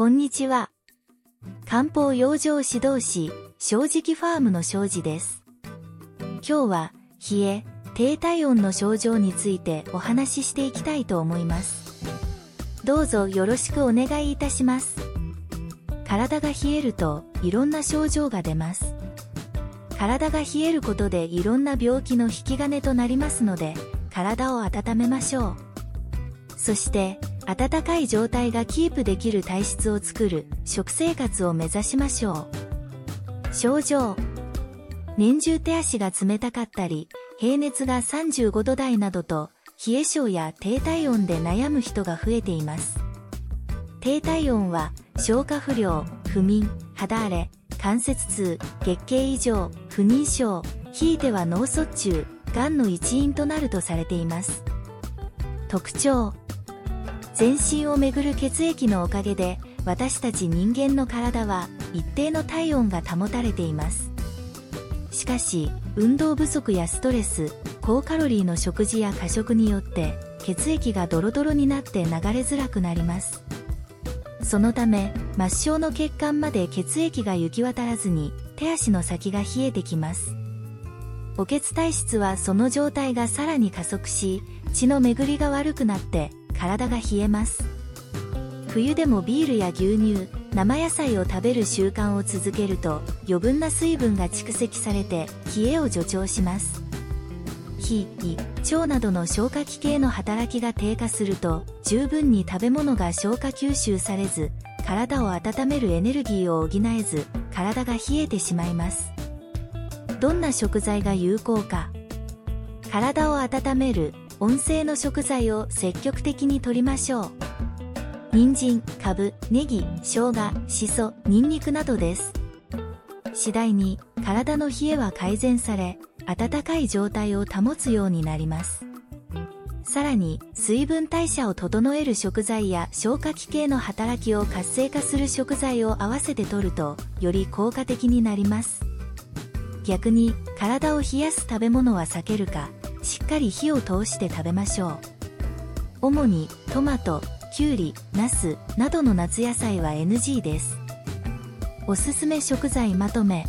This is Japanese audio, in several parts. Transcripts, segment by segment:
こんにちは。漢方養生指導士、正直ファームの正治です。今日は、冷え、低体温の症状についてお話ししていきたいと思います。どうぞよろしくお願いいたします。体が冷えるといろんな症状が出ます。体が冷えることでいろんな病気の引き金となりますので、体を温めましょう。そして、暖かい状態がキープできる体質を作る食生活を目指しましょう。症状。年中手足が冷たかったり、平熱が35度台などと、冷え性や低体温で悩む人が増えています。低体温は、消化不良、不眠、肌荒れ、関節痛、月経異常、不妊症、ひいては脳卒中、癌の一因となるとされています。特徴。全身をめぐる血液のおかげで私たち人間の体は一定の体温が保たれています。しかし運動不足やストレス高カロリーの食事や過食によって血液がドロドロになって流れづらくなります。そのため末梢の血管まで血液が行き渡らずに手足の先が冷えてきます。お血体質はその状態がさらに加速し血の巡りが悪くなって体が冷えます。冬でもビールや牛乳生野菜を食べる習慣を続けると余分な水分が蓄積されて冷えを助長します。脾胃腸などの消化器系の働きが低下すると十分に食べ物が消化吸収されず体を温めるエネルギーを補えず体が冷えてしまいます。どんな食材が有効か。体を温める温性の食材を積極的に摂りましょう。人参、かぶ、ネギ、生姜、しそ、ニンニクなどです。次第に体の冷えは改善され、暖かい状態を保つようになります。さらに、水分代謝を整える食材や消化器系の働きを活性化する食材を合わせて摂ると、より効果的になります。逆に、体を冷やす食べ物は避けるか、しっかり火を通して食べましょう。主にトマト、きゅうり、ナスなどの夏野菜は NG です。おすすめ食材まとめ。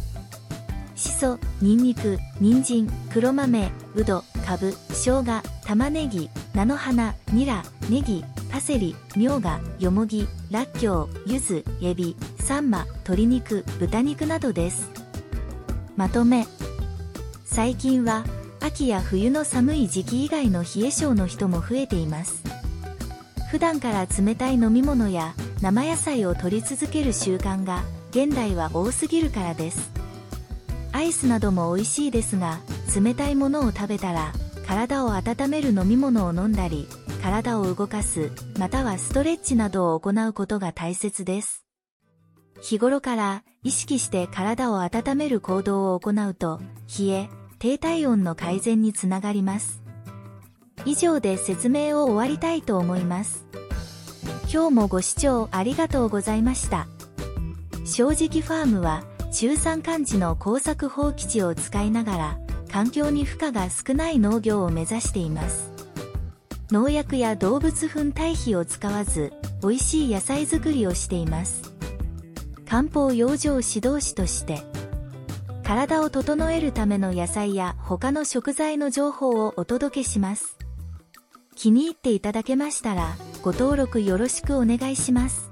しそ、にんにく、人参、黒豆、うど、かぶ、生姜、玉ねぎ、菜の花、ニラ、ネギ、パセリ、みょうが、よもぎ、らっきょう、ゆず、エビ、サンマ、鶏肉、豚肉などです。まとめ。最近は秋や冬の寒い時期以外の冷え性の人も増えています。普段から冷たい飲み物や生野菜を取り続ける習慣が現代は多すぎるからです。アイスなども美味しいですが、冷たいものを食べたら体を温める飲み物を飲んだり、体を動かす、またはストレッチなどを行うことが大切です。日頃から意識して体を温める行動を行うと、冷え、低体温の改善につながります。以上で説明を終わりたいと思います。今日もご視聴ありがとうございました。正直ファームは中山間地の耕作放棄地を使いながら環境に負荷が少ない農業を目指しています。農薬や動物糞堆肥を使わず美味しい野菜作りをしています。漢方養生指導士として体を整えるための野菜や他の食材の情報をお届けします。気に入っていただけましたら、ご登録よろしくお願いします。